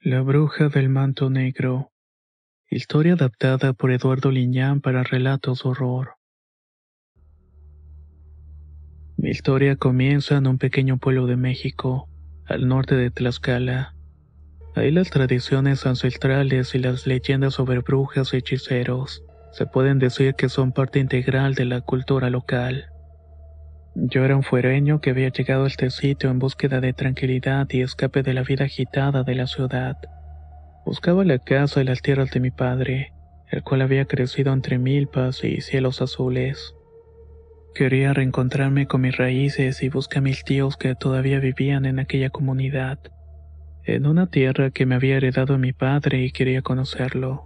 La bruja del manto negro. Historia adaptada por Eduardo Liñán para relatos horror. Mi historia comienza en un pequeño pueblo de México, al norte de Tlaxcala. Ahí las tradiciones ancestrales y las leyendas sobre brujas y hechiceros se pueden decir que son parte integral de la cultura local. Yo era un fuereño que había llegado a este sitio en búsqueda de tranquilidad y escape de la vida agitada de la ciudad. Buscaba la casa y las tierras de mi padre, el cual había crecido entre milpas y cielos azules. Quería reencontrarme con mis raíces y buscar a mis tíos que todavía vivían en aquella comunidad, en una tierra que me había heredado mi padre y quería conocerlo.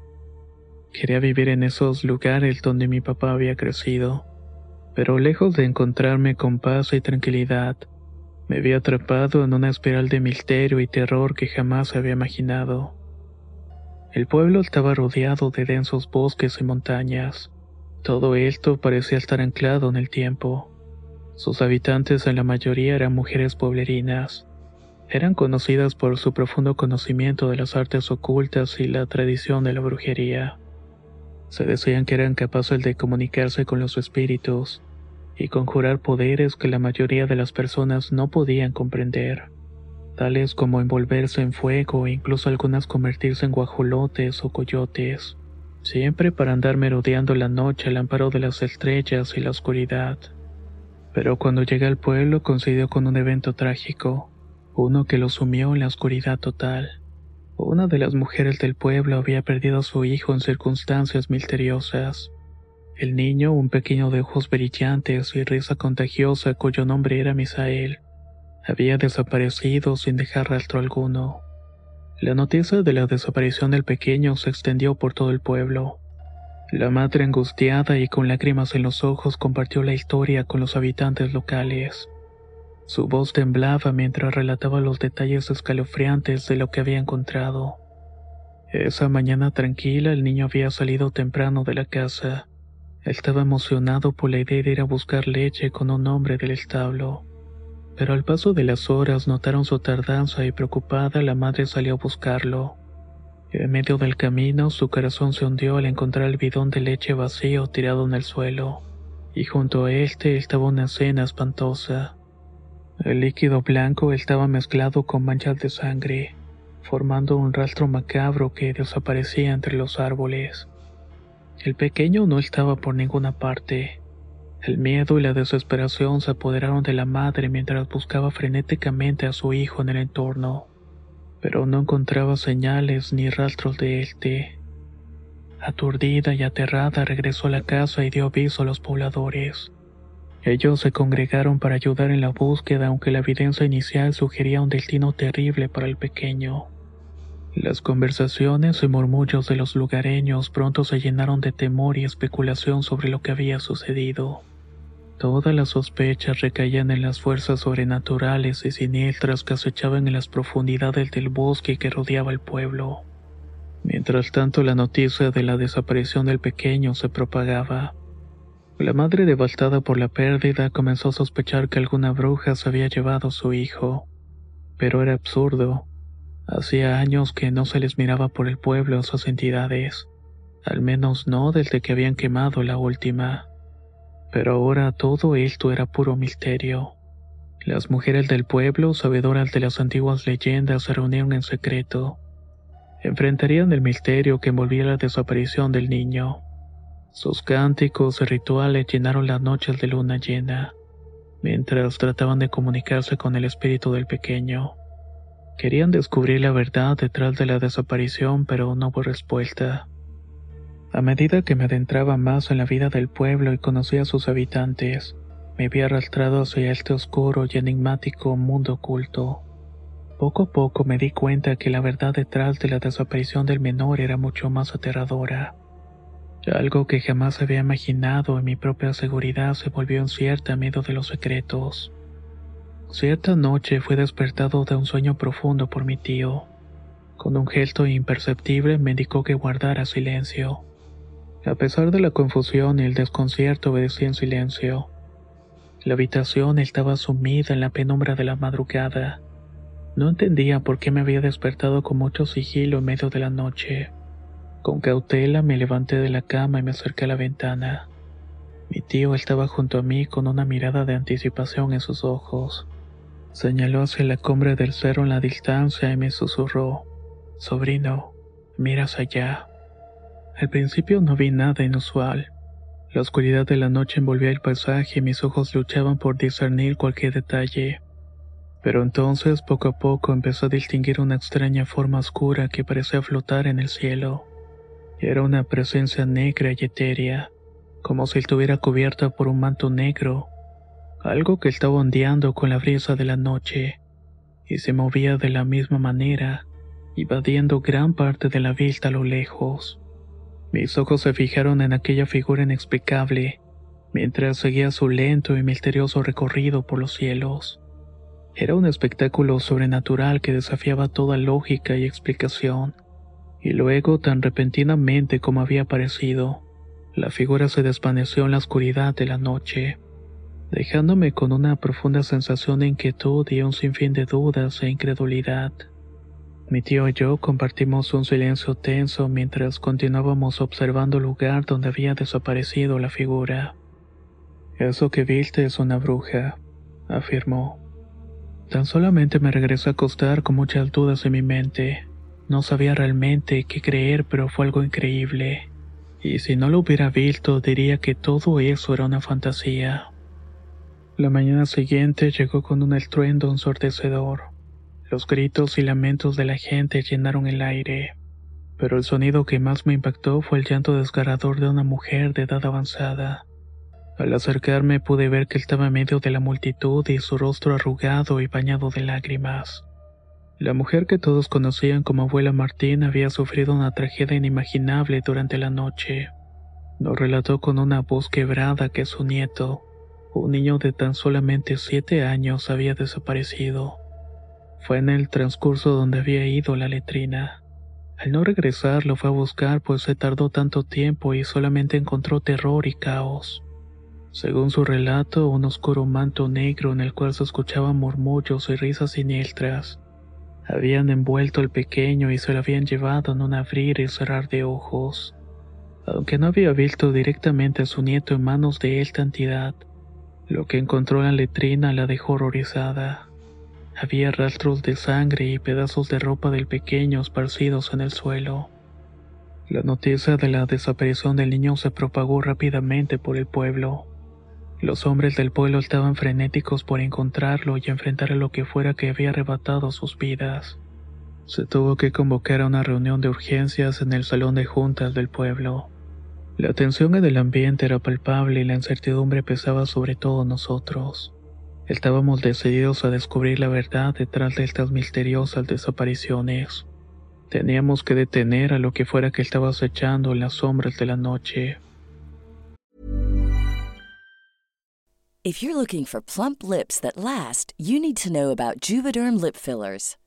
Quería vivir en esos lugares donde mi papá había crecido pero lejos de encontrarme con paz y tranquilidad, me vi atrapado en una espiral de misterio y terror que jamás había imaginado. El pueblo estaba rodeado de densos bosques y montañas. Todo esto parecía estar anclado en el tiempo. Sus habitantes en la mayoría eran mujeres pueblerinas. Eran conocidas por su profundo conocimiento de las artes ocultas y la tradición de la brujería. Se decían que eran capaces de comunicarse con los espíritus, y conjurar poderes que la mayoría de las personas no podían comprender, tales como envolverse en fuego e incluso algunas convertirse en guajolotes o coyotes, siempre para andar merodeando la noche al amparo de las estrellas y la oscuridad. Pero cuando llegué al pueblo coincidió con un evento trágico, uno que lo sumió en la oscuridad total. Una de las mujeres del pueblo había perdido a su hijo en circunstancias misteriosas. El niño, un pequeño de ojos brillantes y risa contagiosa cuyo nombre era Misael, había desaparecido sin dejar rastro alguno. La noticia de la desaparición del pequeño se extendió por todo el pueblo. La madre angustiada y con lágrimas en los ojos compartió la historia con los habitantes locales. Su voz temblaba mientras relataba los detalles escalofriantes de lo que había encontrado. Esa mañana tranquila el niño había salido temprano de la casa estaba emocionado por la idea de ir a buscar leche con un hombre del establo. Pero al paso de las horas notaron su tardanza y preocupada la madre salió a buscarlo. En medio del camino su corazón se hundió al encontrar el bidón de leche vacío tirado en el suelo, y junto a este estaba una cena espantosa. El líquido blanco estaba mezclado con manchas de sangre, formando un rastro macabro que desaparecía entre los árboles. El pequeño no estaba por ninguna parte. El miedo y la desesperación se apoderaron de la madre mientras buscaba frenéticamente a su hijo en el entorno, pero no encontraba señales ni rastros de éste. Aturdida y aterrada regresó a la casa y dio aviso a los pobladores. Ellos se congregaron para ayudar en la búsqueda aunque la evidencia inicial sugería un destino terrible para el pequeño. Las conversaciones y murmullos de los lugareños pronto se llenaron de temor y especulación sobre lo que había sucedido. Todas las sospechas recaían en las fuerzas sobrenaturales y siniestras que acechaban en las profundidades del bosque que rodeaba el pueblo. Mientras tanto, la noticia de la desaparición del pequeño se propagaba. La madre, devastada por la pérdida, comenzó a sospechar que alguna bruja se había llevado a su hijo. Pero era absurdo Hacía años que no se les miraba por el pueblo a sus entidades, al menos no desde que habían quemado la última. Pero ahora todo esto era puro misterio. Las mujeres del pueblo, sabedoras de las antiguas leyendas, se reunieron en secreto. Enfrentarían el misterio que envolvía la desaparición del niño. Sus cánticos y rituales llenaron las noches de luna llena, mientras trataban de comunicarse con el espíritu del pequeño. Querían descubrir la verdad detrás de la desaparición, pero no hubo respuesta. A medida que me adentraba más en la vida del pueblo y conocía a sus habitantes, me vi arrastrado hacia este oscuro y enigmático mundo oculto. Poco a poco me di cuenta que la verdad detrás de la desaparición del menor era mucho más aterradora. Algo que jamás había imaginado en mi propia seguridad se volvió incierta a medio de los secretos. Cierta noche fui despertado de un sueño profundo por mi tío. Con un gesto imperceptible me indicó que guardara silencio. A pesar de la confusión y el desconcierto obedecí en silencio. La habitación estaba sumida en la penumbra de la madrugada. No entendía por qué me había despertado con mucho sigilo en medio de la noche. Con cautela me levanté de la cama y me acerqué a la ventana. Mi tío estaba junto a mí con una mirada de anticipación en sus ojos. Señaló hacia la cumbre del cerro en la distancia y me susurró, Sobrino, miras allá. Al principio no vi nada inusual. La oscuridad de la noche envolvía el paisaje y mis ojos luchaban por discernir cualquier detalle. Pero entonces poco a poco empezó a distinguir una extraña forma oscura que parecía flotar en el cielo. Era una presencia negra y etérea, como si estuviera cubierta por un manto negro algo que estaba ondeando con la brisa de la noche, y se movía de la misma manera, invadiendo gran parte de la vista a lo lejos. Mis ojos se fijaron en aquella figura inexplicable, mientras seguía su lento y misterioso recorrido por los cielos. Era un espectáculo sobrenatural que desafiaba toda lógica y explicación. Y luego, tan repentinamente como había aparecido, la figura se desvaneció en la oscuridad de la noche dejándome con una profunda sensación de inquietud y un sinfín de dudas e incredulidad. Mi tío y yo compartimos un silencio tenso mientras continuábamos observando el lugar donde había desaparecido la figura. Eso que viste es una bruja, afirmó. Tan solamente me regresé a acostar con muchas dudas en mi mente. No sabía realmente qué creer, pero fue algo increíble. Y si no lo hubiera visto, diría que todo eso era una fantasía. La mañana siguiente llegó con un estruendo ensordecedor. Los gritos y lamentos de la gente llenaron el aire. Pero el sonido que más me impactó fue el llanto desgarrador de una mujer de edad avanzada. Al acercarme pude ver que estaba en medio de la multitud y su rostro arrugado y bañado de lágrimas. La mujer que todos conocían como abuela Martín había sufrido una tragedia inimaginable durante la noche. Nos relató con una voz quebrada que su nieto, un niño de tan solamente siete años había desaparecido. Fue en el transcurso donde había ido la letrina. Al no regresar lo fue a buscar pues se tardó tanto tiempo y solamente encontró terror y caos. Según su relato, un oscuro manto negro en el cual se escuchaban murmullos y risas siniestras. Habían envuelto al pequeño y se lo habían llevado en un abrir y cerrar de ojos. Aunque no había visto directamente a su nieto en manos de esta entidad, lo que encontró en la letrina la dejó horrorizada. Había rastros de sangre y pedazos de ropa del pequeño esparcidos en el suelo. La noticia de la desaparición del niño se propagó rápidamente por el pueblo. Los hombres del pueblo estaban frenéticos por encontrarlo y enfrentar a lo que fuera que había arrebatado sus vidas. Se tuvo que convocar a una reunión de urgencias en el salón de juntas del pueblo. La tensión en el ambiente era palpable y la incertidumbre pesaba sobre todos nosotros. Estábamos decididos a descubrir la verdad detrás de estas misteriosas desapariciones. Teníamos que detener a lo que fuera que estaba acechando en las sombras de la noche. If you're looking for plump lips that last, you need to know about Juvederm lip fillers.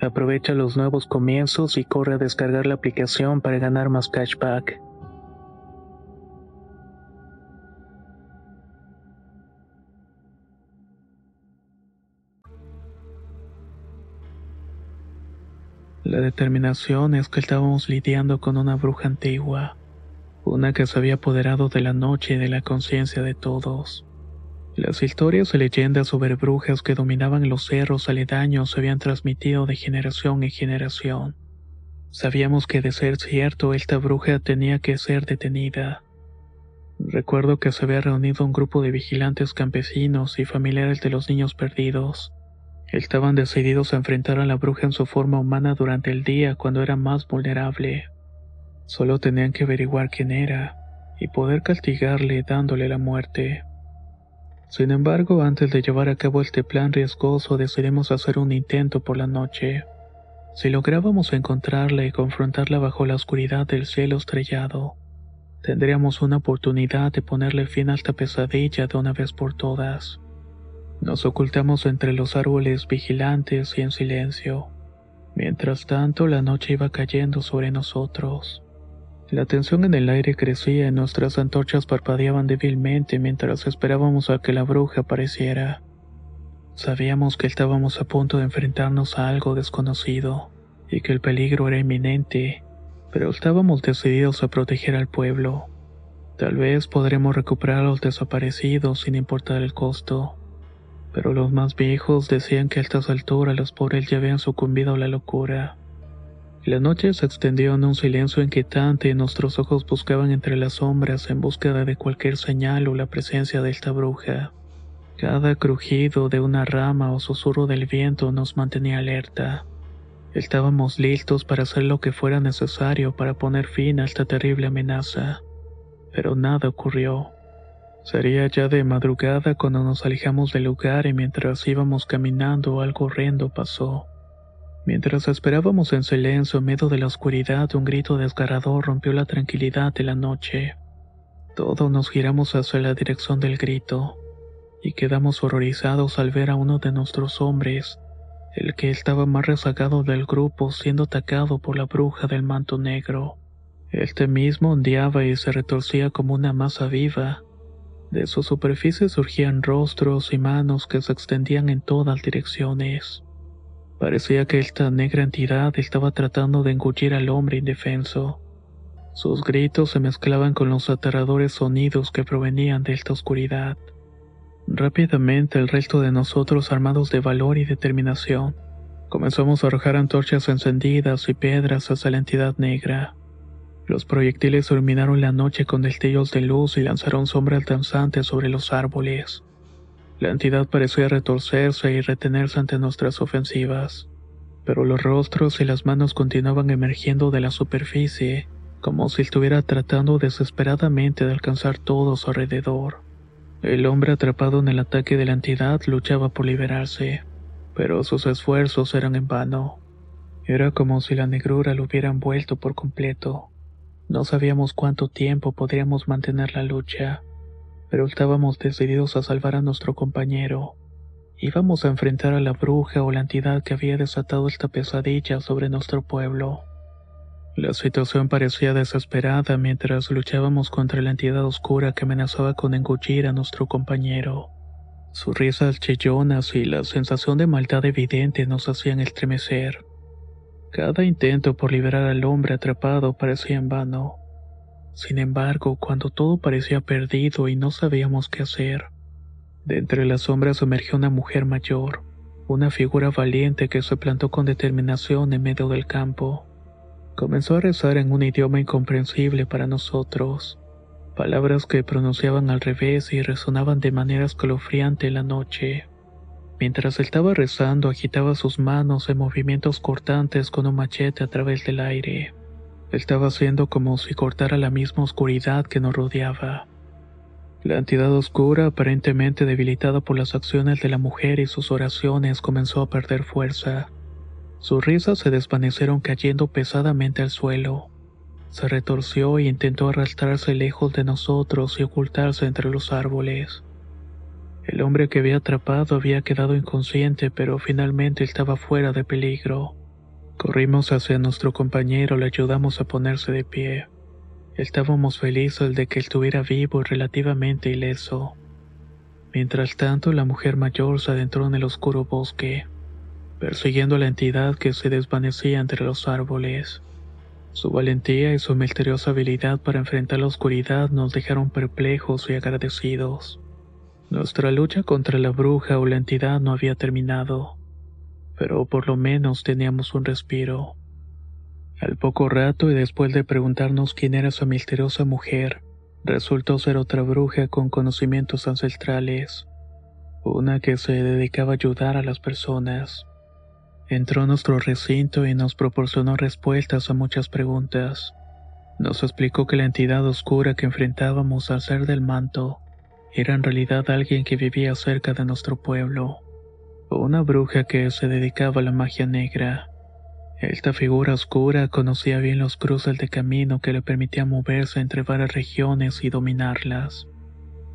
Aprovecha los nuevos comienzos y corre a descargar la aplicación para ganar más cashback. La determinación es que estábamos lidiando con una bruja antigua, una que se había apoderado de la noche y de la conciencia de todos. Las historias y leyendas sobre brujas que dominaban los cerros aledaños se habían transmitido de generación en generación. Sabíamos que de ser cierto esta bruja tenía que ser detenida. Recuerdo que se había reunido un grupo de vigilantes campesinos y familiares de los niños perdidos. Estaban decididos a enfrentar a la bruja en su forma humana durante el día cuando era más vulnerable. Solo tenían que averiguar quién era y poder castigarle dándole la muerte. Sin embargo, antes de llevar a cabo este plan riesgoso decidimos hacer un intento por la noche. Si lográbamos encontrarla y confrontarla bajo la oscuridad del cielo estrellado, tendríamos una oportunidad de ponerle fin a esta pesadilla de una vez por todas. Nos ocultamos entre los árboles vigilantes y en silencio. Mientras tanto, la noche iba cayendo sobre nosotros. La tensión en el aire crecía y nuestras antorchas parpadeaban débilmente mientras esperábamos a que la bruja apareciera. Sabíamos que estábamos a punto de enfrentarnos a algo desconocido y que el peligro era inminente, pero estábamos decididos a proteger al pueblo. Tal vez podremos recuperar a los desaparecidos sin importar el costo pero los más viejos decían que a estas alturas los pobres ya habían sucumbido a la locura. La noche se extendió en un silencio inquietante y nuestros ojos buscaban entre las sombras en búsqueda de cualquier señal o la presencia de esta bruja. Cada crujido de una rama o susurro del viento nos mantenía alerta. Estábamos listos para hacer lo que fuera necesario para poner fin a esta terrible amenaza. Pero nada ocurrió. Sería ya de madrugada cuando nos alejamos del lugar y mientras íbamos caminando algo horrendo pasó. Mientras esperábamos en silencio en medio de la oscuridad, un grito desgarrador rompió la tranquilidad de la noche. Todos nos giramos hacia la dirección del grito y quedamos horrorizados al ver a uno de nuestros hombres, el que estaba más rezagado del grupo, siendo atacado por la bruja del manto negro. Este mismo ondeaba y se retorcía como una masa viva. De su superficie surgían rostros y manos que se extendían en todas direcciones. Parecía que esta negra entidad estaba tratando de engullir al hombre indefenso. Sus gritos se mezclaban con los aterradores sonidos que provenían de esta oscuridad. Rápidamente el resto de nosotros, armados de valor y determinación, comenzamos a arrojar antorchas encendidas y piedras hacia la entidad negra. Los proyectiles iluminaron la noche con destellos de luz y lanzaron sombras danzantes sobre los árboles. La entidad parecía retorcerse y retenerse ante nuestras ofensivas, pero los rostros y las manos continuaban emergiendo de la superficie, como si estuviera tratando desesperadamente de alcanzar todo a su alrededor. El hombre atrapado en el ataque de la entidad luchaba por liberarse, pero sus esfuerzos eran en vano. Era como si la negrura lo hubiera envuelto por completo. No sabíamos cuánto tiempo podríamos mantener la lucha, pero estábamos decididos a salvar a nuestro compañero. Íbamos a enfrentar a la bruja o la entidad que había desatado esta pesadilla sobre nuestro pueblo. La situación parecía desesperada mientras luchábamos contra la entidad oscura que amenazaba con engullir a nuestro compañero. Sus risas chillonas y la sensación de maldad evidente nos hacían estremecer. Cada intento por liberar al hombre atrapado parecía en vano. Sin embargo, cuando todo parecía perdido y no sabíamos qué hacer, de entre las sombras emergió una mujer mayor, una figura valiente que se plantó con determinación en medio del campo. Comenzó a rezar en un idioma incomprensible para nosotros, palabras que pronunciaban al revés y resonaban de manera escalofriante en la noche. Mientras estaba rezando, agitaba sus manos en movimientos cortantes con un machete a través del aire. Estaba haciendo como si cortara la misma oscuridad que nos rodeaba. La entidad oscura, aparentemente debilitada por las acciones de la mujer y sus oraciones, comenzó a perder fuerza. Sus risas se desvanecieron cayendo pesadamente al suelo. Se retorció e intentó arrastrarse lejos de nosotros y ocultarse entre los árboles. El hombre que había atrapado había quedado inconsciente, pero finalmente estaba fuera de peligro. Corrimos hacia nuestro compañero, le ayudamos a ponerse de pie. Estábamos felices de que estuviera vivo y relativamente ileso. Mientras tanto, la mujer mayor se adentró en el oscuro bosque persiguiendo a la entidad que se desvanecía entre los árboles. Su valentía y su misteriosa habilidad para enfrentar la oscuridad nos dejaron perplejos y agradecidos. Nuestra lucha contra la bruja o la entidad no había terminado, pero por lo menos teníamos un respiro. Al poco rato y después de preguntarnos quién era esa misteriosa mujer, resultó ser otra bruja con conocimientos ancestrales, una que se dedicaba a ayudar a las personas. Entró a nuestro recinto y nos proporcionó respuestas a muchas preguntas. Nos explicó que la entidad oscura que enfrentábamos al ser del manto era en realidad alguien que vivía cerca de nuestro pueblo, una bruja que se dedicaba a la magia negra. Esta figura oscura conocía bien los cruces de camino que le permitían moverse entre varias regiones y dominarlas.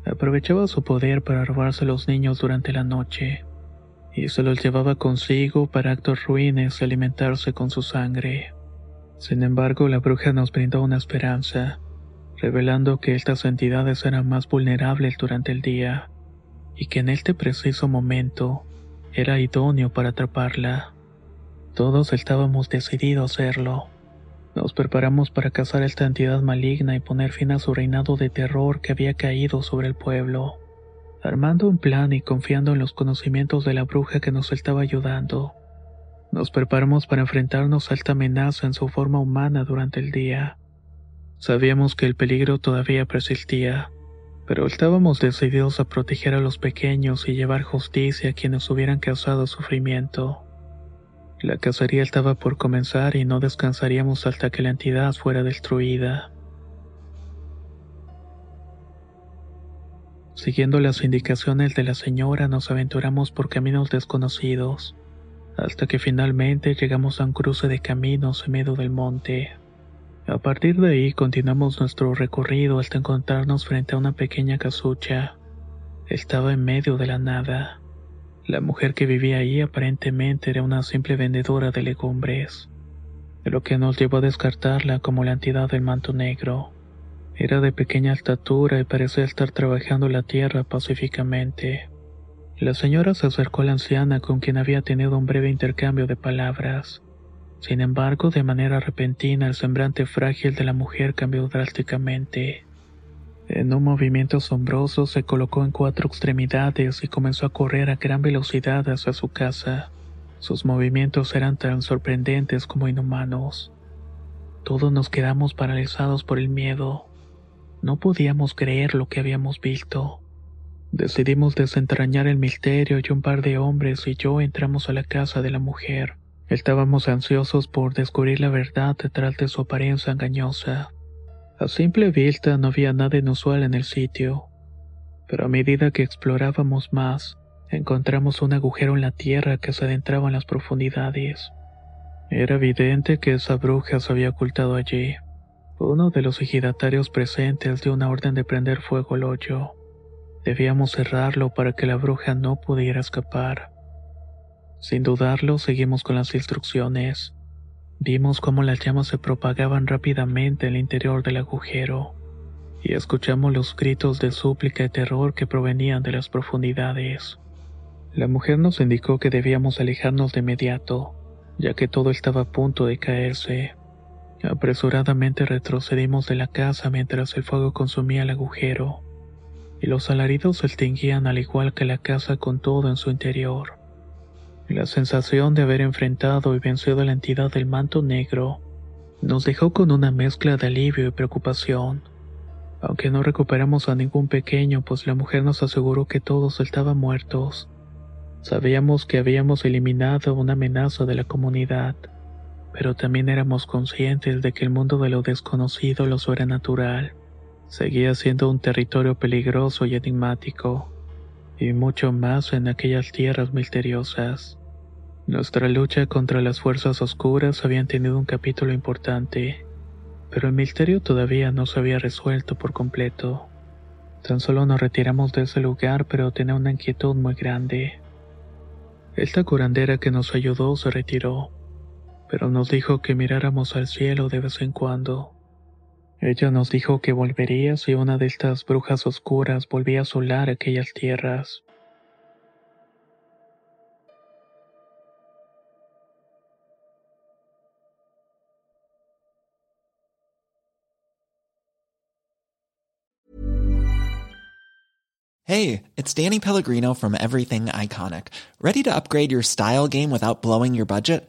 Aprovechaba su poder para robarse a los niños durante la noche y se los llevaba consigo para actos ruines y alimentarse con su sangre. Sin embargo, la bruja nos brindó una esperanza, revelando que estas entidades eran más vulnerables durante el día, y que en este preciso momento era idóneo para atraparla. Todos estábamos decididos a hacerlo. Nos preparamos para cazar a esta entidad maligna y poner fin a su reinado de terror que había caído sobre el pueblo armando un plan y confiando en los conocimientos de la bruja que nos estaba ayudando. Nos preparamos para enfrentarnos a esta amenaza en su forma humana durante el día. Sabíamos que el peligro todavía persistía, pero estábamos decididos a proteger a los pequeños y llevar justicia a quienes hubieran causado sufrimiento. La cacería estaba por comenzar y no descansaríamos hasta que la entidad fuera destruida. Siguiendo las indicaciones de la señora nos aventuramos por caminos desconocidos, hasta que finalmente llegamos a un cruce de caminos en medio del monte. A partir de ahí continuamos nuestro recorrido hasta encontrarnos frente a una pequeña casucha. Estaba en medio de la nada. La mujer que vivía ahí aparentemente era una simple vendedora de legumbres, lo que nos llevó a descartarla como la entidad del manto negro. Era de pequeña estatura y parecía estar trabajando la tierra pacíficamente. La señora se acercó a la anciana con quien había tenido un breve intercambio de palabras. Sin embargo, de manera repentina, el semblante frágil de la mujer cambió drásticamente. En un movimiento asombroso se colocó en cuatro extremidades y comenzó a correr a gran velocidad hacia su casa. Sus movimientos eran tan sorprendentes como inhumanos. Todos nos quedamos paralizados por el miedo. No podíamos creer lo que habíamos visto. Decidimos desentrañar el misterio y un par de hombres y yo entramos a la casa de la mujer. Estábamos ansiosos por descubrir la verdad detrás de su apariencia engañosa. A simple vista no había nada inusual en el sitio, pero a medida que explorábamos más, encontramos un agujero en la tierra que se adentraba en las profundidades. Era evidente que esa bruja se había ocultado allí. Uno de los ejidatarios presentes dio una orden de prender fuego al hoyo. Debíamos cerrarlo para que la bruja no pudiera escapar. Sin dudarlo, seguimos con las instrucciones. Vimos cómo las llamas se propagaban rápidamente en el interior del agujero, y escuchamos los gritos de súplica y terror que provenían de las profundidades. La mujer nos indicó que debíamos alejarnos de inmediato, ya que todo estaba a punto de caerse. Apresuradamente retrocedimos de la casa mientras el fuego consumía el agujero, y los alaridos se extinguían al igual que la casa con todo en su interior. La sensación de haber enfrentado y vencido a la entidad del manto negro nos dejó con una mezcla de alivio y preocupación. Aunque no recuperamos a ningún pequeño, pues la mujer nos aseguró que todos estaban muertos. Sabíamos que habíamos eliminado una amenaza de la comunidad, pero también éramos conscientes de que el mundo de lo desconocido, lo sobrenatural, seguía siendo un territorio peligroso y enigmático y mucho más en aquellas tierras misteriosas. Nuestra lucha contra las fuerzas oscuras había tenido un capítulo importante, pero el misterio todavía no se había resuelto por completo. Tan solo nos retiramos de ese lugar, pero tenía una inquietud muy grande. Esta curandera que nos ayudó se retiró, pero nos dijo que miráramos al cielo de vez en cuando. Ella nos dijo que volvería si una de estas brujas oscuras volvía a asolar aquellas tierras. Hey, it's Danny Pellegrino from Everything Iconic. Ready to upgrade your style game without blowing your budget?